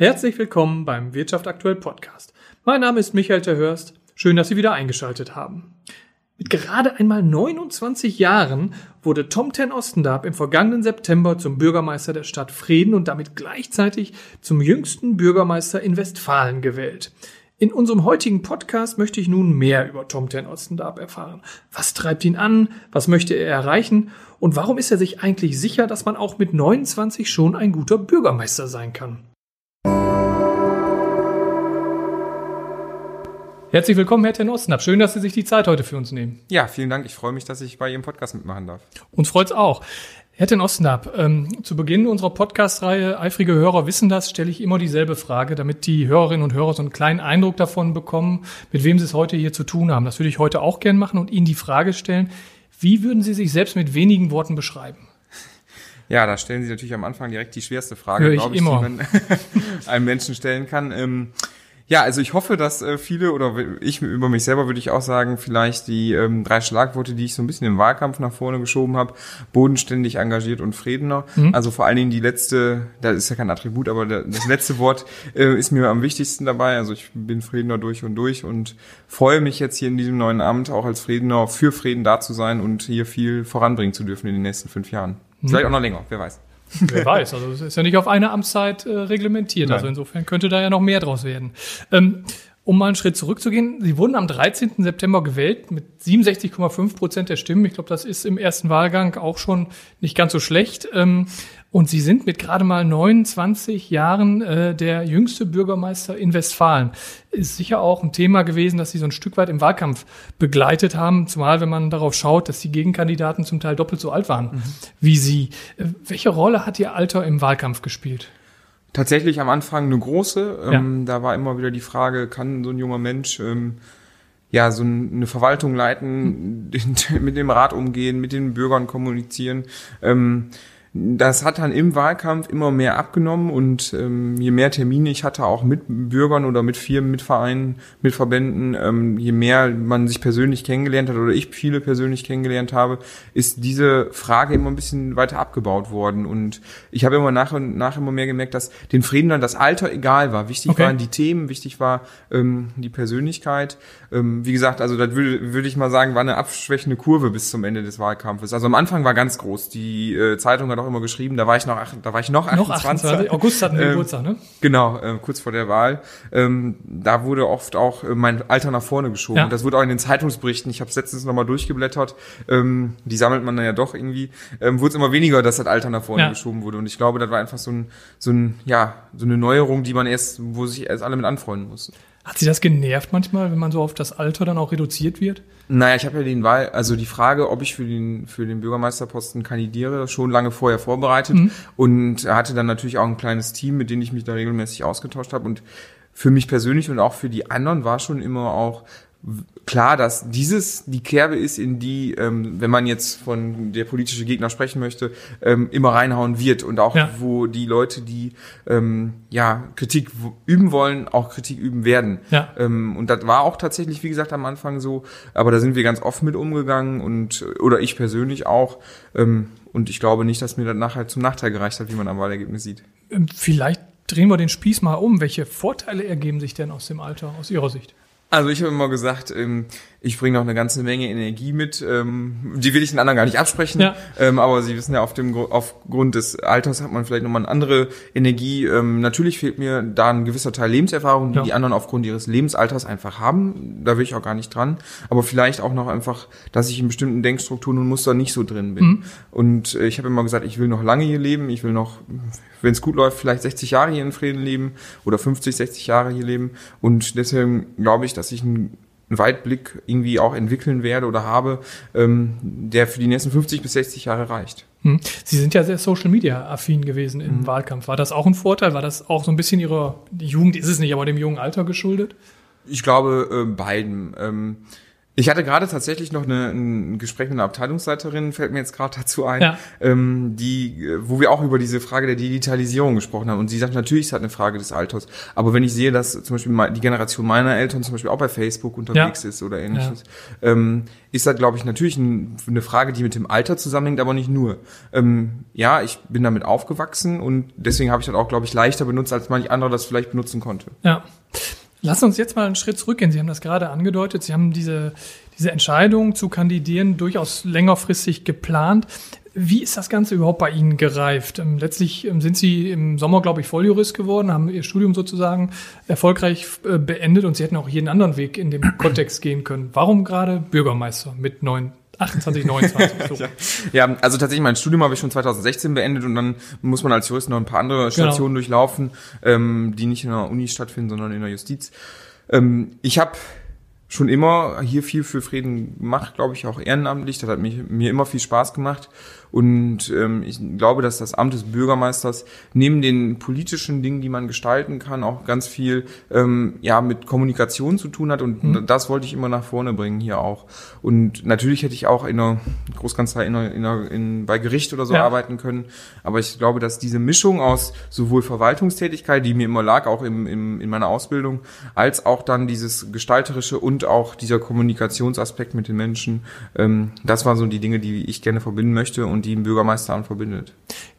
Herzlich willkommen beim Wirtschaft aktuell Podcast. Mein Name ist Michael Terhörst. Schön, dass Sie wieder eingeschaltet haben. Mit gerade einmal 29 Jahren wurde Tom Ten Ostendarp im vergangenen September zum Bürgermeister der Stadt Frieden und damit gleichzeitig zum jüngsten Bürgermeister in Westfalen gewählt. In unserem heutigen Podcast möchte ich nun mehr über Tom Ten Ostendarp erfahren. Was treibt ihn an? Was möchte er erreichen? Und warum ist er sich eigentlich sicher, dass man auch mit 29 schon ein guter Bürgermeister sein kann? Herzlich willkommen, Herr Ten Ostenab. Schön, dass Sie sich die Zeit heute für uns nehmen. Ja, vielen Dank. Ich freue mich, dass ich bei Ihrem Podcast mitmachen darf. Uns freut's auch. Herr Ten Ostenab, ähm, zu Beginn unserer Podcast-Reihe, eifrige Hörer wissen das, stelle ich immer dieselbe Frage, damit die Hörerinnen und Hörer so einen kleinen Eindruck davon bekommen, mit wem Sie es heute hier zu tun haben. Das würde ich heute auch gern machen und Ihnen die Frage stellen, wie würden Sie sich selbst mit wenigen Worten beschreiben? Ja, da stellen Sie natürlich am Anfang direkt die schwerste Frage, Hör ich ich, immer. die man einem Menschen stellen kann. Ähm, ja, also ich hoffe, dass äh, viele oder ich über mich selber würde ich auch sagen, vielleicht die ähm, drei Schlagworte, die ich so ein bisschen im Wahlkampf nach vorne geschoben habe, bodenständig, engagiert und Fredener. Mhm. Also vor allen Dingen die letzte, da ist ja kein Attribut, aber das letzte Wort äh, ist mir am wichtigsten dabei. Also ich bin Fredener durch und durch und freue mich jetzt hier in diesem neuen Amt auch als Fredener für Frieden da zu sein und hier viel voranbringen zu dürfen in den nächsten fünf Jahren. Mhm. Vielleicht auch noch länger, wer weiß. Wer weiß, also es ist ja nicht auf eine Amtszeit äh, reglementiert. Also Nein. Also insofern könnte da ja noch mehr draus werden. Ähm, um mal einen Schritt zurückzugehen, Sie wurden am 13. September gewählt mit 67,5 Prozent der Stimmen. Ich glaube, das ist im ersten Wahlgang auch schon nicht ganz so schlecht. Ähm, und Sie sind mit gerade mal 29 Jahren äh, der jüngste Bürgermeister in Westfalen. Ist sicher auch ein Thema gewesen, dass Sie so ein Stück weit im Wahlkampf begleitet haben, zumal wenn man darauf schaut, dass die Gegenkandidaten zum Teil doppelt so alt waren mhm. wie Sie. Äh, welche Rolle hat Ihr Alter im Wahlkampf gespielt? Tatsächlich am Anfang eine große. Ja. Ähm, da war immer wieder die Frage, kann so ein junger Mensch ähm, ja so eine Verwaltung leiten, mhm. mit dem Rat umgehen, mit den Bürgern kommunizieren. Ähm, das hat dann im Wahlkampf immer mehr abgenommen und ähm, je mehr Termine ich hatte, auch mit Bürgern oder mit Firmen, mit Vereinen, mit Verbänden, ähm, je mehr man sich persönlich kennengelernt hat oder ich viele persönlich kennengelernt habe, ist diese Frage immer ein bisschen weiter abgebaut worden. Und ich habe immer nach und nach immer mehr gemerkt, dass den Frieden dann das Alter egal war. Wichtig okay. waren die Themen, wichtig war ähm, die Persönlichkeit. Ähm, wie gesagt, also das würde, würde ich mal sagen, war eine abschwächende Kurve bis zum Ende des Wahlkampfes. Also am Anfang war ganz groß. Die äh, Zeitung hat auch immer geschrieben, da war ich noch, da war ich noch 28. Noch 28. August hatten wir ähm, Geburtstag, ne? Genau, äh, kurz vor der Wahl. Ähm, da wurde oft auch äh, mein Alter nach vorne geschoben. Ja. Das wurde auch in den Zeitungsberichten, ich habe es letztens nochmal durchgeblättert, ähm, die sammelt man dann ja doch irgendwie, ähm, wurde es immer weniger, dass das Alter nach vorne ja. geschoben wurde. Und ich glaube, das war einfach so ein, so ein, ja, so eine Neuerung, die man erst, wo sich erst alle mit anfreunden mussten. Hat Sie das genervt manchmal, wenn man so auf das Alter dann auch reduziert wird? Naja, ich habe ja den Wahl, also die Frage, ob ich für den für den Bürgermeisterposten kandidiere, schon lange vorher vorbereitet mhm. und hatte dann natürlich auch ein kleines Team, mit dem ich mich da regelmäßig ausgetauscht habe und für mich persönlich und auch für die anderen war schon immer auch klar, dass dieses die Kerbe ist, in die, ähm, wenn man jetzt von der politische Gegner sprechen möchte, ähm, immer reinhauen wird und auch ja. wo die Leute, die ähm, ja Kritik üben wollen, auch Kritik üben werden. Ja. Ähm, und das war auch tatsächlich, wie gesagt, am Anfang so, aber da sind wir ganz offen mit umgegangen und oder ich persönlich auch. Ähm, und ich glaube nicht, dass mir das nachher zum Nachteil gereicht hat, wie man am Wahlergebnis sieht. Ähm, vielleicht drehen wir den Spieß mal um. Welche Vorteile ergeben sich denn aus dem Alter, aus Ihrer Sicht? Also ich habe immer gesagt, ähm, ich bringe noch eine ganze Menge Energie mit. Ähm, die will ich den anderen gar nicht absprechen. Ja. Ähm, aber Sie wissen ja, auf dem aufgrund des Alters hat man vielleicht nochmal eine andere Energie. Ähm, natürlich fehlt mir da ein gewisser Teil Lebenserfahrung, die ja. die anderen aufgrund ihres Lebensalters einfach haben. Da will ich auch gar nicht dran. Aber vielleicht auch noch einfach, dass ich in bestimmten Denkstrukturen und Mustern nicht so drin bin. Mhm. Und äh, ich habe immer gesagt, ich will noch lange hier leben. Ich will noch, wenn es gut läuft, vielleicht 60 Jahre hier in Frieden leben oder 50, 60 Jahre hier leben. Und deswegen glaube ich, dass ich einen Weitblick irgendwie auch entwickeln werde oder habe, ähm, der für die nächsten 50 bis 60 Jahre reicht. Hm. Sie sind ja sehr Social Media affin gewesen im mhm. Wahlkampf. War das auch ein Vorteil? War das auch so ein bisschen Ihrer Jugend, ist es nicht, aber dem jungen Alter geschuldet? Ich glaube, äh, beiden. Ähm, Ich hatte gerade tatsächlich noch eine, ein Gespräch mit einer Abteilungsleiterin, fällt mir jetzt gerade dazu ein, Ja. ähm, die, äh, wo wir auch über diese Frage der Digitalisierung gesprochen haben. Und sie sagt, natürlich ist das eine Frage des Alters. Aber wenn ich sehe, dass zum Beispiel die Generation meiner Eltern zum Beispiel auch bei Facebook unterwegs ist oder ähnliches, ähm, ist das, glaube ich, natürlich ein, eine Frage, die mit dem Alter zusammenhängt, aber nicht nur. Ähm, ja, ich bin damit aufgewachsen und deswegen habe ich das auch, glaube ich, leichter benutzt, als manch anderer das vielleicht benutzen konnte. Ja. Lass uns jetzt mal einen Schritt zurückgehen. Sie haben das gerade angedeutet. Sie haben diese, diese Entscheidung zu kandidieren durchaus längerfristig geplant. Wie ist das Ganze überhaupt bei Ihnen gereift? Ähm, Letztlich ähm, sind Sie im Sommer, glaube ich, Volljurist geworden, haben Ihr Studium sozusagen erfolgreich äh, beendet und Sie hätten auch jeden anderen Weg in dem Kontext gehen können. Warum gerade Bürgermeister mit neun, 28, 29? So. Ja, also tatsächlich, mein Studium habe ich schon 2016 beendet und dann muss man als Jurist noch ein paar andere Stationen durchlaufen, ähm, die nicht in der Uni stattfinden, sondern in der Justiz. Ähm, ich habe schon immer hier viel für Frieden gemacht, glaube ich, auch ehrenamtlich. Das hat mich, mir immer viel Spaß gemacht. Und ähm, ich glaube, dass das Amt des Bürgermeisters neben den politischen Dingen, die man gestalten kann, auch ganz viel ähm, ja mit Kommunikation zu tun hat. Und das wollte ich immer nach vorne bringen hier auch. Und natürlich hätte ich auch in einer Großkanzlei in, einer, in, einer, in bei Gericht oder so Ja. arbeiten können. Aber ich glaube, dass diese Mischung aus sowohl Verwaltungstätigkeit, die mir immer lag, auch im, im, in meiner Ausbildung, als auch dann dieses gestalterische und auch dieser Kommunikationsaspekt mit den Menschen, ähm, das waren so die Dinge, die ich gerne verbinden möchte und die ein Bürgermeisteramt verbindet.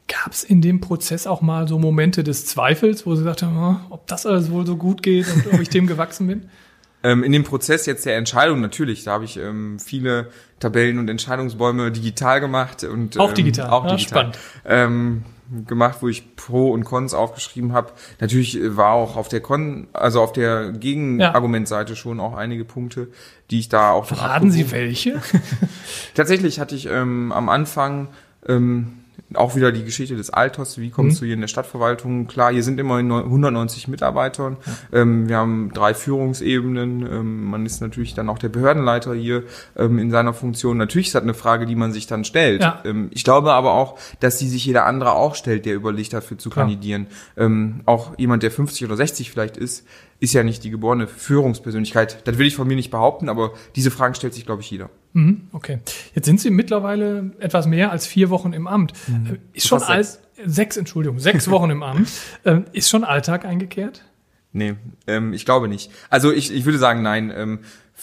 Gab es in dem Prozess auch mal so Momente des Zweifels, wo Sie haben, oh, ob das alles wohl so gut geht und ob ich dem gewachsen bin? Ähm, in dem Prozess jetzt der Entscheidung natürlich, da habe ich ähm, viele Tabellen und Entscheidungsbäume digital gemacht und Auch ähm, digital, auch ja, digital spannend. Ähm, gemacht, wo ich Pro und Cons aufgeschrieben habe. Natürlich äh, war auch auf der Con, also auf der Gegenargumentseite schon auch einige Punkte, die ich da auch Verraten Sie welche? Tatsächlich hatte ich ähm, am Anfang ähm, auch wieder die Geschichte des Alters. Wie kommst du hier in der Stadtverwaltung? Klar, hier sind immerhin neu- 190 Mitarbeitern. Ähm, wir haben drei Führungsebenen. Ähm, man ist natürlich dann auch der Behördenleiter hier ähm, in seiner Funktion. Natürlich ist das eine Frage, die man sich dann stellt. Ja. Ähm, ich glaube aber auch, dass die sich jeder andere auch stellt, der überlegt, dafür zu Klar. kandidieren. Ähm, auch jemand, der 50 oder 60 vielleicht ist, ist ja nicht die geborene Führungspersönlichkeit. Das will ich von mir nicht behaupten, aber diese Fragen stellt sich, glaube ich, jeder. Mhm, okay. Jetzt sind Sie mittlerweile etwas mehr als vier Wochen im Amt. Äh, Ist schon alt, sechs. sechs, Entschuldigung, sechs Wochen im Amt. Ähm, Ist schon Alltag eingekehrt? Nee, ähm, ich glaube nicht. Also ich, ich würde sagen, nein. Ähm,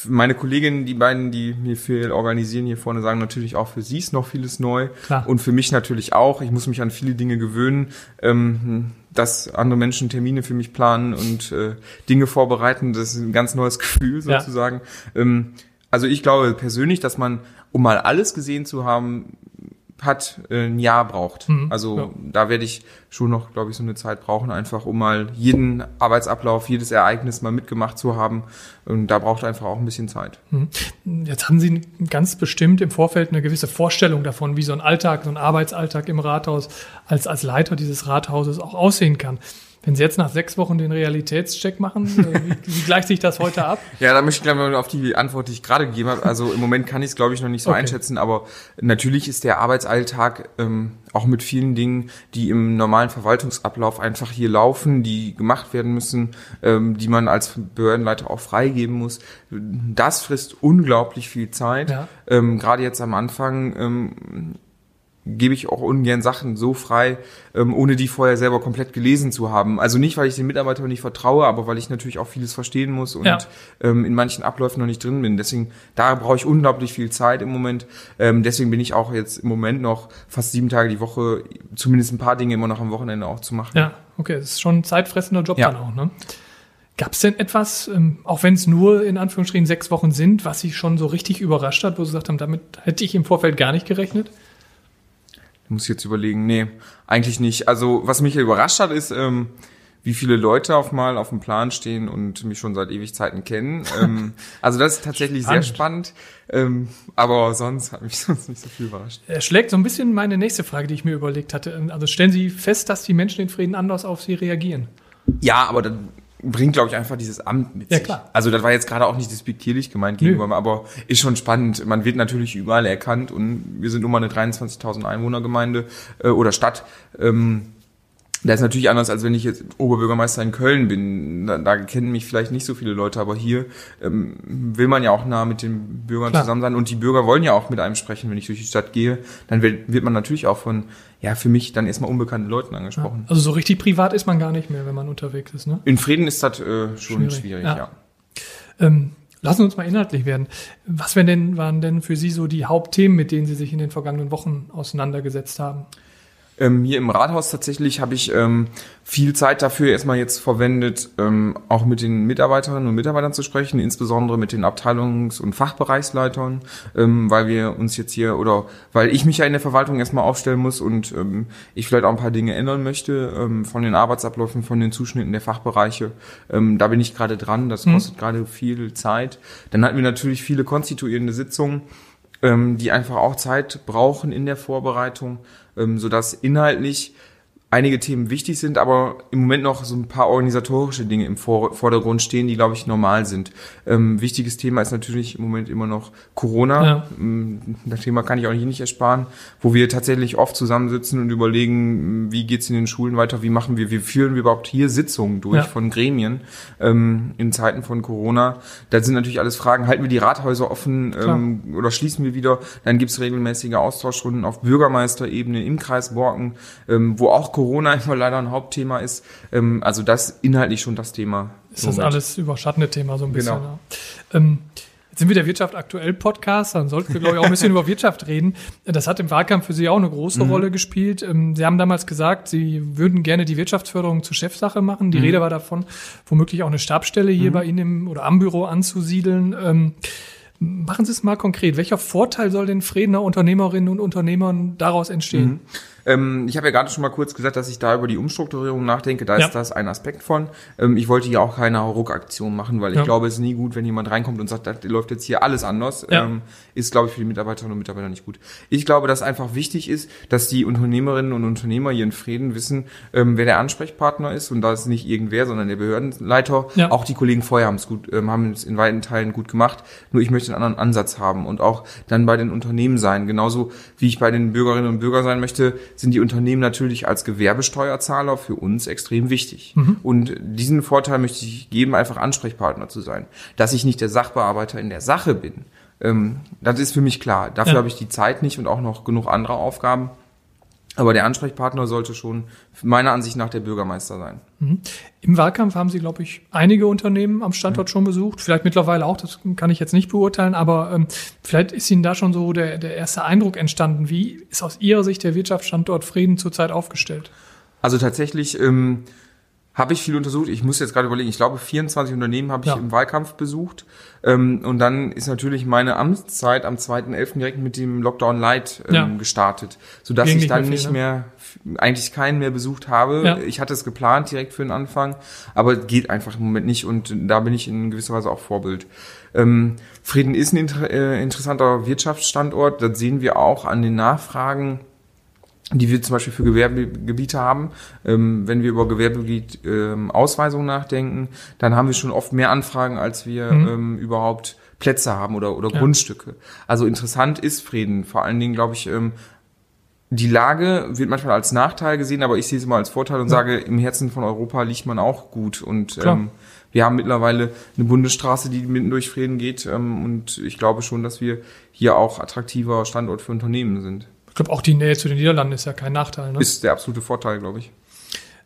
meine Kolleginnen, die beiden, die mir viel organisieren hier vorne, sagen natürlich auch für sie ist noch vieles neu. Klar. Und für mich natürlich auch. Ich muss mich an viele Dinge gewöhnen, ähm, dass andere Menschen Termine für mich planen und äh, Dinge vorbereiten. Das ist ein ganz neues Gefühl Ja. sozusagen. Ähm, also ich glaube persönlich, dass man, um mal alles gesehen zu haben, hat äh, ein Jahr braucht. Mhm, Also ja. da werde ich schon noch, glaube ich, so eine Zeit brauchen, einfach um mal jeden Arbeitsablauf, jedes Ereignis mal mitgemacht zu haben. Und da braucht einfach auch ein bisschen Zeit. Jetzt haben Sie ganz bestimmt im Vorfeld eine gewisse Vorstellung davon, wie so ein Alltag, so ein Arbeitsalltag im Rathaus als, als Leiter dieses Rathauses auch aussehen kann. Wenn Sie jetzt nach sechs Wochen den Realitätscheck machen, äh, wie, wie gleicht sich das heute ab? Ja, da möchte ich gleich mal auf die Antwort, die ich gerade gegeben habe. Also im Moment kann ich es, glaube ich, noch nicht so Okay. einschätzen, aber natürlich ist der Arbeitsalltag ähm, auch mit vielen Dingen, die im normalen Verwaltungsablauf einfach hier laufen, die gemacht werden müssen, ähm, die man als Behördenleiter auch freigeben muss. Das frisst unglaublich viel Zeit. Ja. Ähm, Gerade jetzt am Anfang ähm, gebe ich auch ungern Sachen so frei, ähm, ohne die vorher selber komplett gelesen zu haben. Also nicht, weil ich den Mitarbeitern nicht vertraue, aber weil ich natürlich auch vieles verstehen muss und Ja. ähm, in manchen Abläufen noch nicht drin bin. Deswegen, da brauche ich unglaublich viel Zeit im Moment. Ähm, deswegen bin ich auch jetzt im Moment noch fast sieben Tage die Woche, zumindest ein paar Dinge immer noch am Wochenende auch zu machen. Ja, okay, das ist schon ein zeitfressender Job Ja. dann auch, ne? Gab es denn etwas, ähm, auch wenn es nur in Anführungsstrichen sechs Wochen sind, was Sie schon so richtig überrascht hat, wo Sie gesagt haben, damit hätte ich im Vorfeld gar nicht gerechnet? Muss ich jetzt überlegen, nee, eigentlich nicht. Also was mich überrascht hat, ist, ähm, wie viele Leute auf mal auf dem Plan stehen und mich schon seit Ewigkeiten kennen. ähm, also das ist tatsächlich sehr spannend. Ähm, aber sonst hat mich sonst nicht so viel überrascht. Er schlägt so ein bisschen meine nächste Frage, die ich mir überlegt hatte. Also stellen Sie fest, dass die Menschen in Frieden anders auf Sie reagieren? Ja, aber das bringt, glaube ich, einfach dieses Amt mit Ja, sich. klar. Also das war jetzt gerade auch nicht despektierlich gemeint gegenüber, aber ist schon spannend. Man wird natürlich überall erkannt und wir sind nun mal eine 23.000 Einwohnergemeinde äh, oder Stadt. Ähm, Das ist natürlich anders, als wenn ich jetzt Oberbürgermeister in Köln bin. Da, da kennen mich vielleicht nicht so viele Leute, aber hier ähm, will man ja auch nah mit den Bürgern Klar. zusammen sein und die Bürger wollen ja auch mit einem sprechen. Wenn ich durch die Stadt gehe, dann wird, wird man natürlich auch von, ja, für mich dann erstmal unbekannten Leuten angesprochen. Ja, also so richtig privat ist man gar nicht mehr, wenn man unterwegs ist, ne? In Frieden ist das äh, schon schwierig, schwierig ja. ja. Ähm, lassen uns mal inhaltlich werden. Was denn, waren denn für Sie so die Hauptthemen, mit denen Sie sich in den vergangenen Wochen auseinandergesetzt haben? Ähm, hier im Rathaus tatsächlich habe ich ähm, viel Zeit dafür erstmal jetzt verwendet, ähm, auch mit den Mitarbeiterinnen und Mitarbeitern zu sprechen, insbesondere mit den Abteilungs- und Fachbereichsleitern, ähm, weil wir uns jetzt hier oder weil ich mich ja in der Verwaltung erstmal aufstellen muss und ähm, ich vielleicht auch ein paar Dinge ändern möchte ähm, von den Arbeitsabläufen, von den Zuschnitten der Fachbereiche. Ähm, da bin ich gerade dran, das mhm. kostet mhm. gerade viel Zeit. Dann hatten wir natürlich viele konstituierende Sitzungen ähm, die einfach auch Zeit brauchen in der Vorbereitung, ähm, sodass inhaltlich einige Themen wichtig sind, aber im Moment noch so ein paar organisatorische Dinge im Vordergrund stehen, die, glaube ich, normal sind. Ähm, wichtiges Thema ist natürlich im Moment immer noch Corona. Ja. Ähm, das Thema kann ich auch hier nicht ersparen, wo wir tatsächlich oft zusammensitzen und überlegen, wie geht's in den Schulen weiter, wie machen wir, wie führen wir überhaupt hier Sitzungen durch ja. von Gremien ähm, in Zeiten von Corona. Das sind natürlich alles Fragen, halten wir die Rathäuser offen ähm, oder schließen wir wieder? Dann gibt's regelmäßige Austauschrunden auf Bürgermeisterebene im Kreis Borken, ähm, wo auch Corona immer leider ein Hauptthema ist. Ähm, also das inhaltlich schon das Thema. Ist das alles überschattende Thema so ein bisschen. Genau. Ja. Ähm, jetzt sind wir der Wirtschaft aktuell Podcast, dann sollten wir, glaube ich, auch ein bisschen über Wirtschaft reden. Das hat im Wahlkampf für Sie auch eine große mhm. Rolle gespielt. Ähm, Sie haben damals gesagt, Sie würden gerne die Wirtschaftsförderung zur Chefsache machen. Die mhm. Rede war davon, womöglich auch eine Stabstelle hier mhm. bei Ihnen im, oder am Büro anzusiedeln. Ähm, machen Sie es mal konkret. Welcher Vorteil soll den Fredener Unternehmerinnen und Unternehmern daraus entstehen? Ähm, ich habe ja gerade schon mal kurz gesagt, dass ich da über die Umstrukturierung nachdenke. Da ja. ist das ein Aspekt von. Ähm, ich wollte hier auch keine Ruckaktion machen, weil ich ja. glaube, es ist nie gut, wenn jemand reinkommt und sagt, das läuft jetzt hier alles anders. Ja. Ähm, ist, glaube ich, für die Mitarbeiterinnen und Mitarbeiter nicht gut. Ich glaube, dass einfach wichtig ist, dass die Unternehmerinnen und Unternehmer hier in Frieden wissen, ähm, wer der Ansprechpartner ist. Und da ist nicht irgendwer, sondern der Behördenleiter. Auch die Kollegen vorher haben es gut, ähm, haben es in weiten Teilen gut gemacht. Nur ich möchte einen anderen Ansatz haben und auch dann bei den Unternehmen sein. Genauso wie ich bei den Bürgerinnen und Bürgern sein möchte, sind die Unternehmen natürlich als Gewerbesteuerzahler für uns extrem wichtig. Mhm. Und diesen Vorteil möchte ich geben, einfach Ansprechpartner zu sein. Dass ich nicht der Sachbearbeiter in der Sache bin, ähm, das ist für mich klar. Dafür ja. habe ich die Zeit nicht und auch noch genug andere Aufgaben. Aber der Ansprechpartner sollte schon meiner Ansicht nach der Bürgermeister sein. Mhm. Im Wahlkampf haben Sie, glaube ich, einige Unternehmen am Standort mhm. schon besucht. Vielleicht mittlerweile auch, das kann ich jetzt nicht beurteilen, aber ähm, vielleicht ist Ihnen da schon so der, der erste Eindruck entstanden. Wie ist aus Ihrer Sicht der Wirtschaftsstandort Frieden zurzeit aufgestellt? Also tatsächlich ähm, habe ich viel untersucht. Ich muss jetzt gerade überlegen, ich glaube 24 Unternehmen habe ich ja. im Wahlkampf besucht. Ähm, und dann ist natürlich meine Amtszeit am 2.11. direkt mit dem Lockdown Light ähm, ja. gestartet, sodass Ging ich dann nicht mehr, viel, mehr, eigentlich keinen mehr besucht habe. Ja. Ich hatte es geplant direkt für den Anfang, aber geht einfach im Moment nicht und da bin ich in gewisser Weise auch Vorbild. Ähm, Frieden ist ein inter äh, interessanter Wirtschaftsstandort. Das sehen wir auch an den Nachfragen die wir zum Beispiel für Gewerbegebiete haben. Ähm, wenn wir über Gewerbegebiet ähm, Ausweisung nachdenken, dann haben wir schon oft mehr Anfragen, als wir mhm. ähm, überhaupt Plätze haben oder, oder ja. Grundstücke. Also interessant ist Frieden. Vor allen Dingen, glaube ich, ähm, die Lage wird manchmal als Nachteil gesehen, aber ich sehe es immer als Vorteil und ja. sage, im Herzen von Europa liegt man auch gut. Und ähm, wir haben mittlerweile eine Bundesstraße, die mitten durch Frieden geht. Ähm, und ich glaube schon, dass wir hier auch attraktiver Standort für Unternehmen sind. Ich glaube, auch die Nähe zu den Niederlanden ist ja kein Nachteil. Ne? Ist der absolute Vorteil, glaube ich.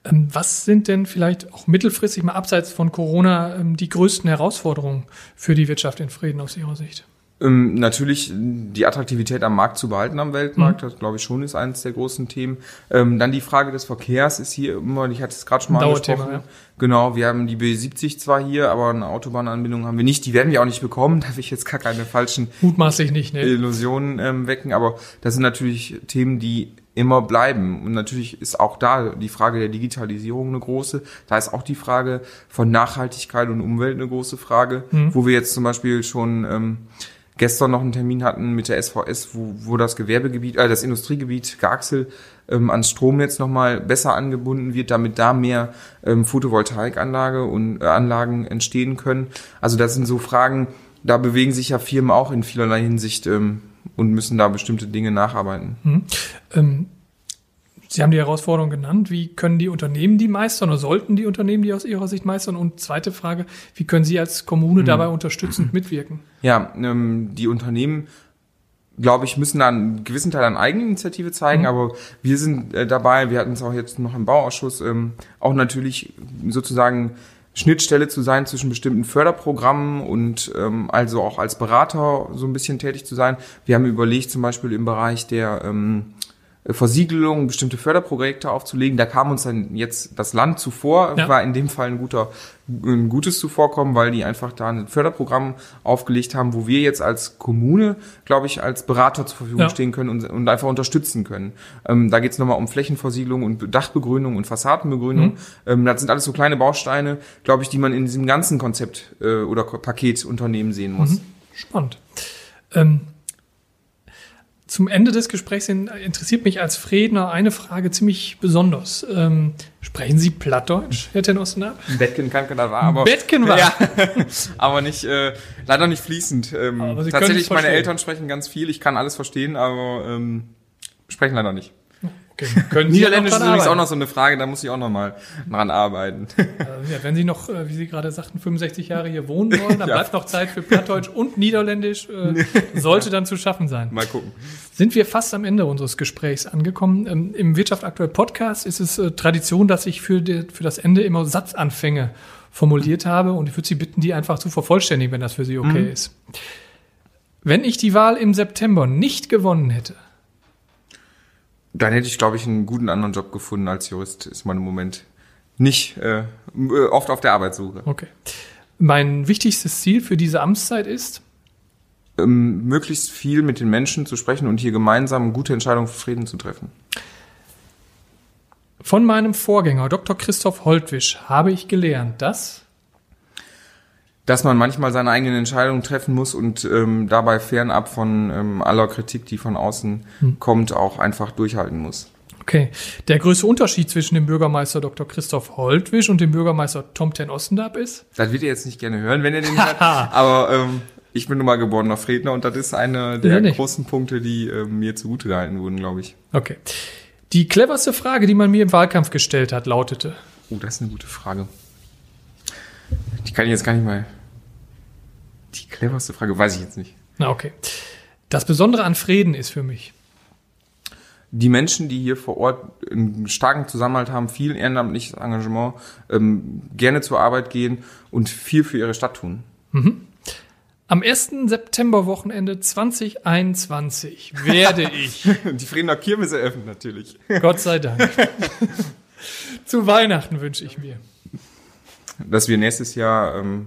Ähm, was sind denn vielleicht auch mittelfristig mal abseits von Corona ähm, die größten Herausforderungen für die Wirtschaft in Frieden aus Ihrer Sicht? Ähm, natürlich die Attraktivität am Markt zu behalten am Weltmarkt, mhm. das glaube ich schon ist eines der großen Themen. Ähm, dann die Frage des Verkehrs ist hier immer, ich hatte es gerade schon mal angesprochen. Ja. Genau, wir haben die B70 zwar hier, aber eine Autobahnanbindung haben wir nicht. Die werden wir auch nicht bekommen, darf ich jetzt gar keine falschen Mutmaßlich nicht, ne? Illusionen ähm, wecken. Aber das sind natürlich Themen, die immer bleiben. Und natürlich ist auch da die Frage der Digitalisierung eine große. Da ist auch die Frage von Nachhaltigkeit und Umwelt eine große Frage, mhm. wo wir jetzt zum Beispiel schon ähm, gestern noch einen Termin hatten mit der SVS, wo, wo das Gewerbegebiet, äh, das Industriegebiet Garxel ähm, ans Stromnetz nochmal besser angebunden wird, damit da mehr ähm, Photovoltaikanlage und äh, Anlagen entstehen können. Also das sind so Fragen, da bewegen sich ja Firmen auch in vielerlei Hinsicht ähm, und müssen da bestimmte Dinge nacharbeiten. Mhm. Ähm Sie haben die Herausforderung genannt. Wie können die Unternehmen die meistern oder sollten die Unternehmen die aus Ihrer Sicht meistern? Und zweite Frage, wie können Sie als Kommune hm. dabei unterstützend mitwirken? Ja, ähm, die Unternehmen glaube ich, müssen da einen gewissen Teil an Eigeninitiative zeigen, mhm. aber wir sind äh, dabei, wir hatten es auch jetzt noch im Bauausschuss, ähm, auch natürlich sozusagen Schnittstelle zu sein zwischen bestimmten Förderprogrammen und ähm, also auch als Berater so ein bisschen tätig zu sein. Wir haben überlegt, zum Beispiel im Bereich der ähm, Versiegelung, bestimmte Förderprojekte aufzulegen. Da kam uns dann jetzt das Land zuvor, ja. war in dem Fall ein guter, ein gutes Zuvorkommen, weil die einfach da ein Förderprogramm aufgelegt haben, wo wir jetzt als Kommune, glaube ich, als Berater zur Verfügung ja. stehen können und, und, einfach unterstützen können. Ähm, da geht es nochmal um Flächenversiegelung und Dachbegrünung und Fassadenbegrünung. Mhm. Ähm, das sind alles so kleine Bausteine, glaube ich, die man in diesem ganzen Konzept äh, oder Paketunternehmen sehen muss. Mhm. Spannend. Ähm zum Ende des Gesprächs interessiert mich als Fredner eine Frage ziemlich besonders. Ähm, sprechen Sie Plattdeutsch, Herr Tenosner? Bettken kann da war, aber Bettken war. Ja, aber nicht äh, leider nicht fließend. Ähm, tatsächlich, meine Eltern sprechen ganz viel. Ich kann alles verstehen, aber ähm, sprechen leider nicht. Können Niederländisch ist übrigens auch noch so eine Frage, da muss ich auch noch mal dran arbeiten. Also, ja, wenn Sie noch, äh, wie Sie gerade sagten, 65 Jahre hier wohnen wollen, dann ja. bleibt noch Zeit für Plattdeutsch und Niederländisch. Äh, sollte dann zu schaffen sein. Mal gucken. Sind wir fast am Ende unseres Gesprächs angekommen. Ähm, Im Wirtschaft aktuell Podcast ist es äh, Tradition, dass ich für, die, für das Ende immer Satzanfänge formuliert habe und ich würde Sie bitten, die einfach zu vervollständigen, wenn das für Sie okay mhm. ist. Wenn ich die Wahl im September nicht gewonnen hätte, dann hätte ich, glaube ich, einen guten anderen Job gefunden als Jurist. Ist man im Moment nicht äh, oft auf der Arbeitssuche. Okay. Mein wichtigstes Ziel für diese Amtszeit ist? Ähm, möglichst viel mit den Menschen zu sprechen und hier gemeinsam gute Entscheidungen für Frieden zu treffen. Von meinem Vorgänger, Dr. Christoph Holtwisch, habe ich gelernt, dass dass man manchmal seine eigenen Entscheidungen treffen muss und ähm, dabei fernab von ähm, aller Kritik, die von außen hm. kommt, auch einfach durchhalten muss. Okay. Der größte Unterschied zwischen dem Bürgermeister Dr. Christoph Holtwisch und dem Bürgermeister Tom ten Ostendab ist? Das wird ihr jetzt nicht gerne hören, wenn ihr den hört. aber ähm, ich bin nun mal geborener Fredner und das ist einer der ja, großen Punkte, die ähm, mir zugute gehalten wurden, glaube ich. Okay. Die cleverste Frage, die man mir im Wahlkampf gestellt hat, lautete. Oh, das ist eine gute Frage. Die kann ich jetzt gar nicht mal die cleverste Frage weiß ich jetzt nicht. Na, okay. Das Besondere an Frieden ist für mich. Die Menschen, die hier vor Ort einen starken Zusammenhalt haben, viel ehrenamtliches Engagement, ähm, gerne zur Arbeit gehen und viel für ihre Stadt tun. Mhm. Am 1. September-Wochenende 2021 werde ich. die Friedener Kirmes eröffnen natürlich. Gott sei Dank. Zu Weihnachten wünsche ich mir. Dass wir nächstes Jahr ähm,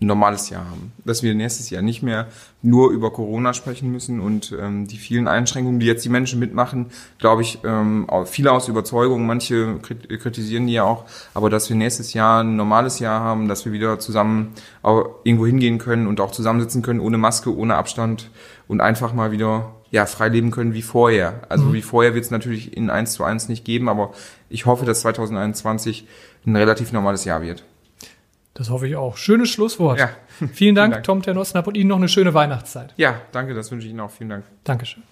ein normales Jahr haben. Dass wir nächstes Jahr nicht mehr nur über Corona sprechen müssen und ähm, die vielen Einschränkungen, die jetzt die Menschen mitmachen, glaube ich, ähm, viele aus Überzeugung, manche kritisieren die ja auch, aber dass wir nächstes Jahr ein normales Jahr haben, dass wir wieder zusammen auch irgendwo hingehen können und auch zusammensitzen können, ohne Maske, ohne Abstand und einfach mal wieder ja, frei leben können wie vorher. Also mhm. wie vorher wird es natürlich in eins zu eins nicht geben, aber ich hoffe, dass 2021 ein relativ normales Jahr wird. Das hoffe ich auch. Schönes Schlusswort. Ja. Vielen Dank, Vielen Dank. Tom Ternosnap, und Ihnen noch eine schöne Weihnachtszeit. Ja, danke, das wünsche ich Ihnen auch. Vielen Dank. Dankeschön.